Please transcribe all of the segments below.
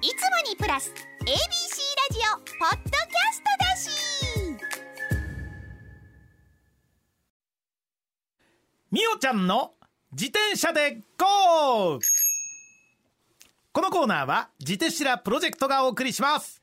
いつもにプラス ABC ラジオポッドキャストだし。みおちゃんの自転車で GO! このコーナーは自転車プロジェクトがお送りします。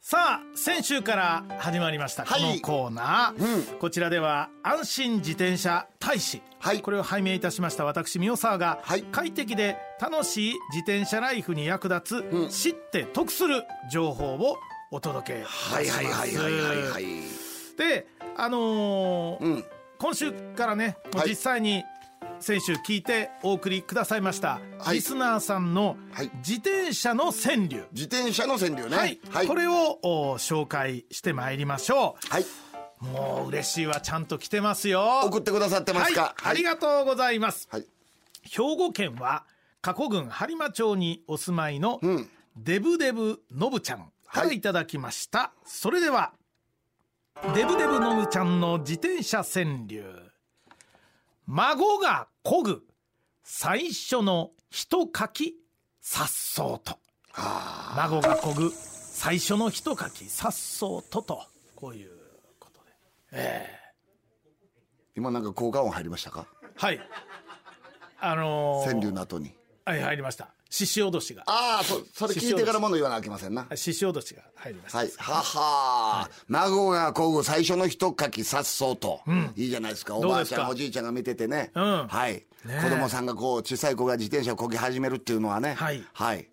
さあ先週から始まりましたこはい。のコーナー、こちらでは安心自転車大使、はい。これを拝命いたしました私三沢が、はい。快適で楽しい自転車ライフに役立つ、知って得する情報をお届けします。はいはいはいはいはいはい。であのーうん。今週からね実際に先週聞いてお送りくださいました、はい。リスナーさんのはい。自転車の川柳、自転車の川柳ね。はい。これをお紹介してまいりましょはい。うもう嬉しいわちゃんと来てますよ。送ってくださってますか？はい、ありがとうございます、はい。兵庫県は加古郡播磨町にお住まいのん。デブデブのぶちゃんからい。ただきました、それではデブデブのぶちゃんの自転車川柳。孫が漕ぐ最初の一かきさっそうと孫が漕ぐ最初の一かきさっそうととこういうで今なんか効果音入りましたか？はい。あのー、川柳の後に。はい入りました。獅子脅しが。ああそそれ聞いてからもの言わなきゃいけませんな。獅子脅し。が入りました、はい。はは。孫がこぐ最初の一かきさっそうと、いいじゃないですか。おばあちゃんおじいちゃんが見ててね、うん。はい、ねえ。子供さんがこう小さい子が自転車をこぎ始めるっていうのはね。はい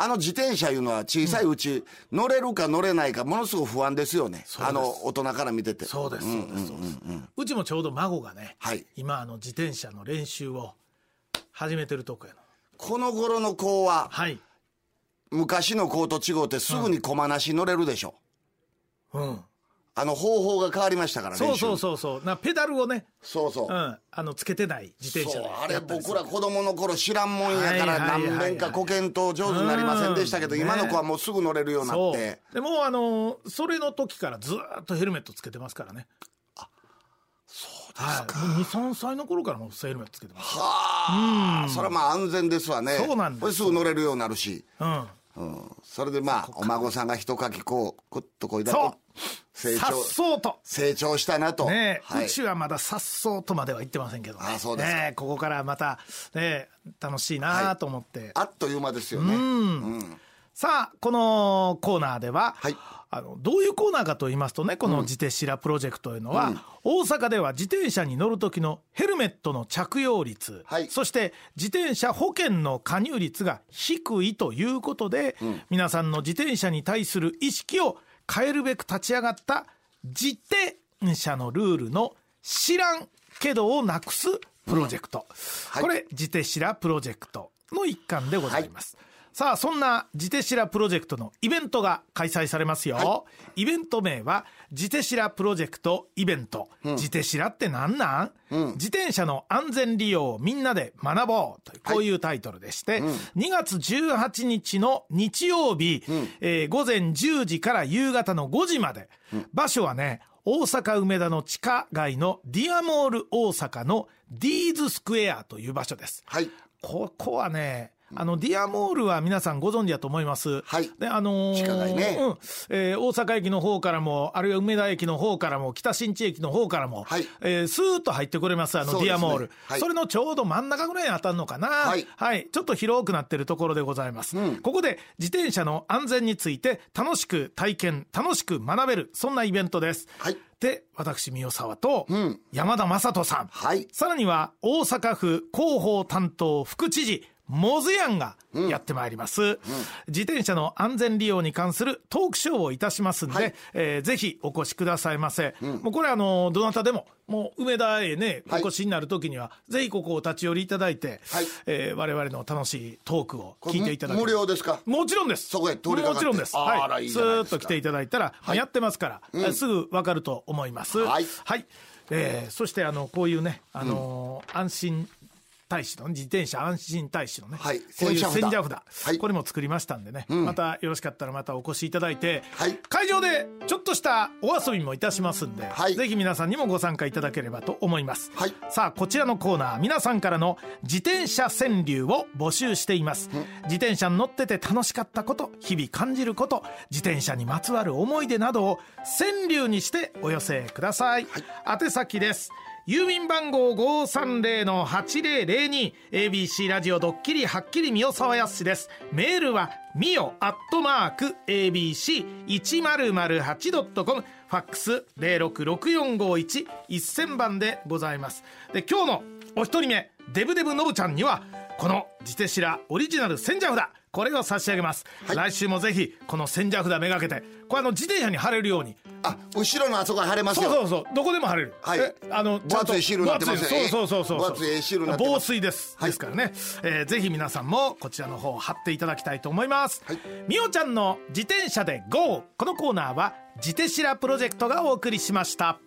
あの自転車いうのは小さいうち、乗れるか乗れないかものすごく不安ですよね。あの大人から見てて。そうですそうですそうです。うちもちょうど孫がね、はい。今あの自転車の練習を始めてるとこやの。この頃の子ははい。昔の子と違うてすぐに駒なし乗れるでしょ、うんあの方法が変わりましたからそうそううそうそう。なペダルをね。そうそう、うん。あのつけてない自転車で。そうあれ僕ら子供の頃知らんもんやから何遍か保険と上手になりませんでしたけど、うん。今の子はもうすぐ乗れるようになって。でもうあのそれの時からずーっとヘルメットつけてますからね。そうですか、はい、23歳の頃からもうヘルメットつけてます。はあ。それはまあ安全ですわね。そうなんです。これすぐ乗れるようになるし、うん。うん、それでまあお孫さんが一かきこうクッとこいだそう。さっ成長そうと。成長したなと、ねえ、はい。うちはまださっそうとまでは言ってませんけど。ねあそうですか。ねえここからまた、ねえ、楽しいなと思って、あっという間ですよね、うん。さあこのコーナーでは、はい。あのどういうコーナーかと言いますとねこの自転車プロジェクトというのは、大阪では自転車に乗る時のヘルメットの着用率、はい。そして自転車保険の加入率が低いということで、皆さんの自転車に対する意識を変えるべく立ち上がった自転車のルールの知らんけどをなくすプロジェクト、はい。これ自転車プロジェクトの一環でございます、さあそんな自転車プロジェクトのイベントが開催されますよ、イベント名は自転車プロジェクトイベント、自転車ってなん？なん、自転車の安全利用をみんなで学ぼうというこういうタイトルでして、2月18日の日曜日、えー午前10時から夕方の5時まで、場所はね大阪梅田の地下街のディアモール大阪のディーズスクエアという場所です。はい。ここはね、あの、ディアモールは皆さんご存知だと思います。はい。で、あのー地下街ね。うん。えー大阪駅の方からも、あるいは梅田駅の方からも、北新地駅の方からも、はい。えースーッと入ってこれます、あの、ディアモール、はい。それのちょうど真ん中ぐらいに当たるのかな。はい。ちょっと広くなってるところでございます。ここで自転車の安全について楽しく体験、楽しく学べる、そんなイベントです。はいで、私、三代沢と、山田正人さん。はい。さらには大阪府広報担当副知事モズヤンがやってまいります、自転車の安全利用に関するトークショーをいたしますんで、はい。えーぜひお越しくださいませ、もうこれあのどなたでももう梅田へねおはい。越しになるときには、ぜひここを立ち寄りいただいて、はい。えー我々の楽しいトークを聞いていただこくれ無無料ですか？もちろんです。そこへ通りもちろんです。あはいらいいスーッと来ていただいたら、まあやってますから、すぐわかると思います。はい。はい、えーそしてあのこういうね、あのー安心大使の自転車安心大使のね、はいこういう戦車札。はい。これも作りましたんでね、またよろしかったらまたお越しいただいて、はい。会場でちょっとしたお遊びもいたしますんで、はい。ぜひ皆さんにもご参加いただければと思います、はい。さあこちらのコーナー皆さんからの自転車川柳を募集しています、自転車に乗ってて楽しかったこと日々感じること自転車にまつわる思い出などを川柳にしてお寄せください、宛先です郵便番号530-8002 ABC ラジオドッキリはっきり宮沢やすしです。メールはみよアットマーク ABC1008.com ファックス0664511000番でございます。で今日のお一人目デブデブのぶちゃんにはこの自転車オリジナル千社札。これを差し上げます、来週もぜひこの千社札めがけてこれあの自転車に貼れるように。あ後ろのあそこ貼れますよ。そうそうそう。どこでも貼れる。はい。えあのちゃんと分厚いシールになってますそうそうそうそう。分厚いシールにな防水です、はい。ですからね、えーぜひ皆さんもこちらの方貼っていただきたいと思います、はい。みおちゃんの自転車で GO このコーナーは自転車プロジェクトがお送りしました